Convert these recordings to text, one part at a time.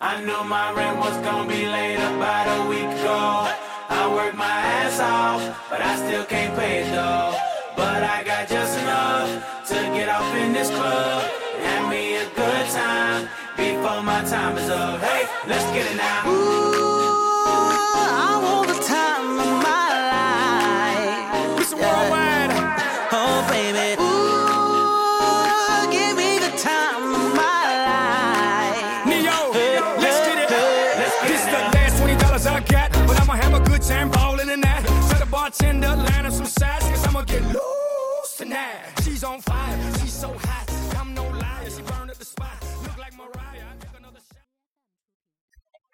I knew my rent was gonna be late about a week ago. I worked my ass off, but I still can't pay it though. But I got just enough to get off in this club. And have me a good time before my time is up. Hey, let's get it now. I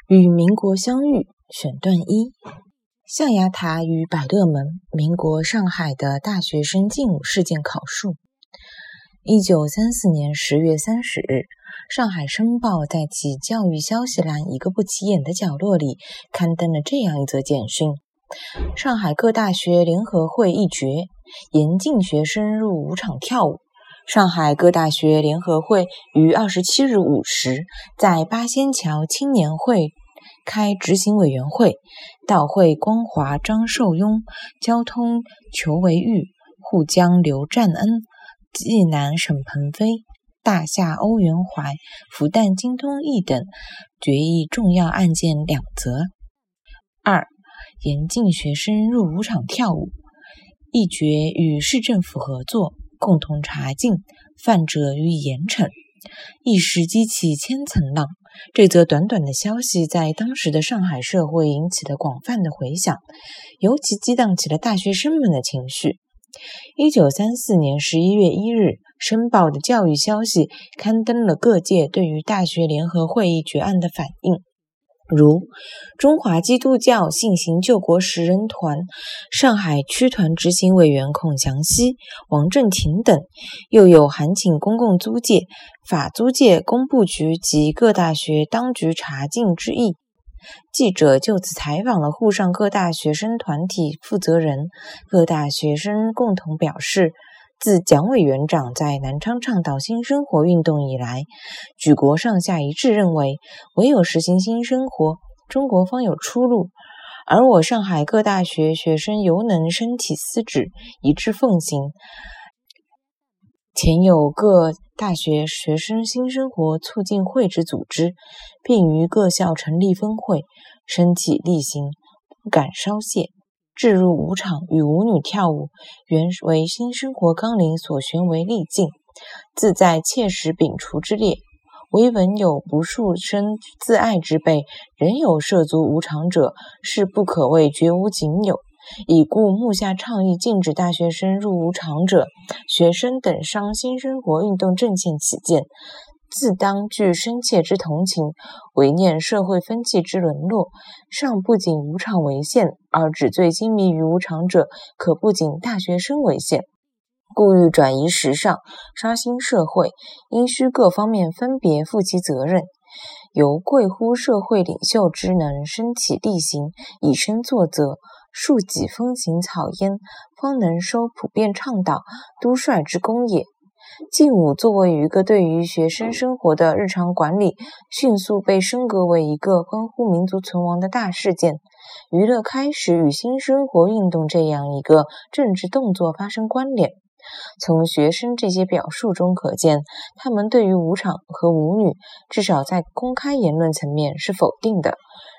与民国相遇选段一：象牙塔与百乐门，民国上海的大学生劲舞事件考述。一九三四年十月三十日，上海申报在其教育消息栏一个不起眼的角落里刊登了这样一则简讯：上海各大学联合会议决，严禁学生入舞场跳舞。上海各大学联合会于二十七日午时，在八仙桥青年会开执行委员会，到会光华、张寿雍，交通裘维玉，沪江刘占恩，济南沈鹏飞，大夏欧元怀，复旦金东义等决议重要案件两则。二、严禁学生入舞场跳舞。一决与市政府合作，共同查禁，犯者予以严惩。一时激起千层浪。这则短短的消息在当时的上海社会引起了广泛的回响，尤其激荡起了大学生们的情绪。一九三四年十一月一日，《申报》的教育消息刊登了各界对于大学联合会议决案的反应。如中华基督教信行救国十人团上海区团执行委员孔祥熙、王正廷等，又有函请公共租界、法租界工部局及各大学当局查禁之意。记者就此采访了沪上各大学生团体负责人，各大学生共同表示。自蒋委员长在南昌倡导新生活运动以来，举国上下一致认为，唯有实行新生活，中国方有出路。而我上海各大学学生犹能身体思旨，一致奉行。前有各大学学生新生活促进会之组织，并于各校成立分会，身体力行，不敢稍懈。置入舞场与舞女跳舞，原为新生活纲领所悬为例禁，自在切实摒除之列。唯闻有不束身自爱之辈，仍有涉足舞场者，是不可谓绝无仅有。已故目下倡议禁止大学生入舞场者，学生等伤新生活运动阵线起见，自当具深切之同情，唯念社会风气之沦落，尚不仅无常为限，而纸醉金迷于无常者，可不仅大学生为限。故欲转移时尚，刷新社会，应需各方面分别负其责任。由贵乎社会领袖之能身体力行，以身作则，树己风行草焉，方能收普遍倡导督率之功也。劲舞作为一个对于学生生活的日常管理，迅速被升格为一个关乎民族存亡的大事件。娱乐开始与新生活运动这样一个政治动作发生关联。从学生这些表述中可见，他们对于舞场和舞女，至少在公开言论层面是否定的，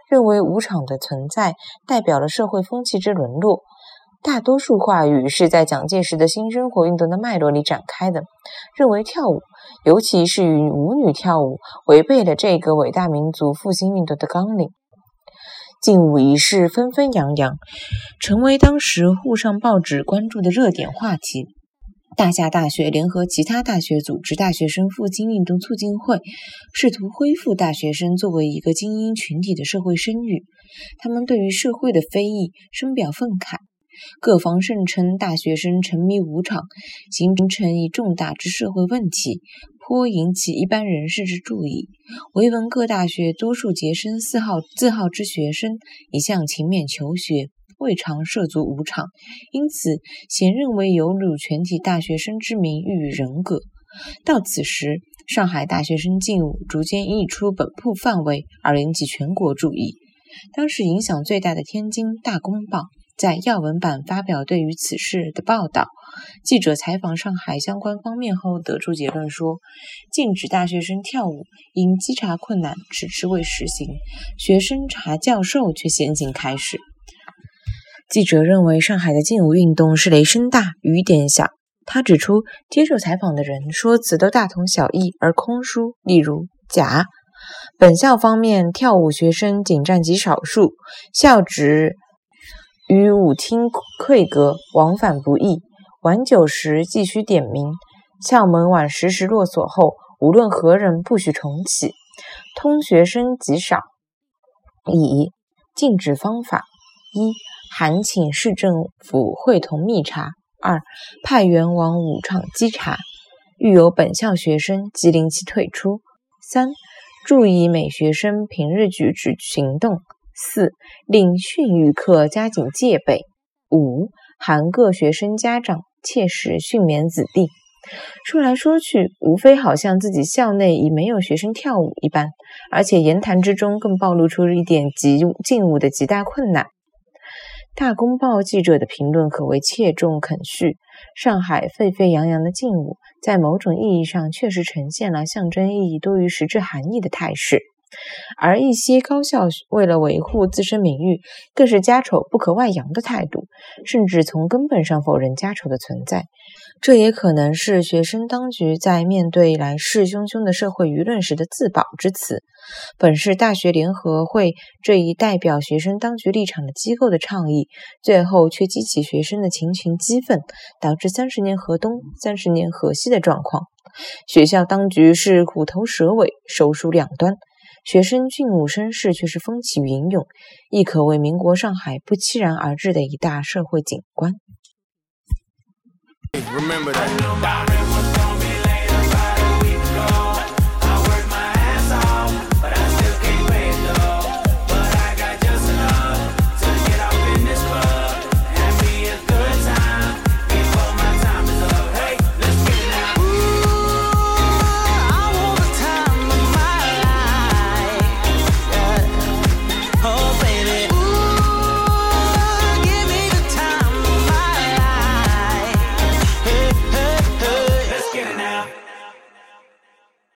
认为舞场的存在代表了社会风气之沦落。大多数话语是在蒋介石的新生活运动的脉络里展开的，认为跳舞，尤其是与舞女跳舞，违背了这个伟大民族复兴运动的纲领。劲舞一事纷纷扬扬，成为当时沪上报纸关注的热点话题。大夏大学联合其他大学组织大学生复兴运动促进会，试图恢复大学生作为一个精英群体的社会声誉。他们对于社会的非议深表愤慨。各方盛称大学生沉迷舞场，形成一重大之社会问题，颇引起一般人士之注意。唯闻各大学多数结生四号自号之学生，一向勤勉求学。未尝涉足舞场，因此咸认为有辱全体大学生之名誉与人格。到此时，上海大学生劲舞逐渐溢出本铺范围，而引起全国注意。当时影响最大的《天津大公报》在要闻版发表对于此事的报道。记者采访上海相关方面后，得出结论说，禁止大学生跳舞，因稽查困难，迟迟未实行。学生查教授却先行开始。记者认为，上海的禁舞运动是雷声大雨点小。他指出，接受采访的人说辞都大同小异，而空疏。例如，甲本校方面跳舞学生仅占极少数，校职与舞厅馈隔，往返不易。晚九时继续点名，校门晚十时落锁后，无论何人不许重启。通学生极少。以禁止方法：一、函请市政府会同密查；二、派员往舞场稽查，遇有本校学生即令其退出；三、注意每学生平日举止行动；四、令训育课加紧戒备；五、函各学生家长。切实训勉子弟。说来说去，无非好像自己校内已没有学生跳舞一般，而且言谈之中更暴露出一点极劲舞的极大困难。大公报记者的评论可谓切中肯叙。上海沸沸扬扬的劲舞，在某种意义上确实呈现了象征意义多于实质含义的态势。而一些高校为了维护自身名誉，更是家丑不可外扬的态度，甚至从根本上否认家丑的存在。这也可能是学生当局在面对来势汹汹的社会舆论时的自保之词。本是大学联合会这一代表学生当局立场的机构的倡议，最后却激起学生的群情激愤，导致三十年河东，三十年河西的状况。学校当局是虎头蛇尾，首鼠两端。学生俊武绅士却是风起云涌，亦可为民国上海不期然而至的一大社会景观。Hey.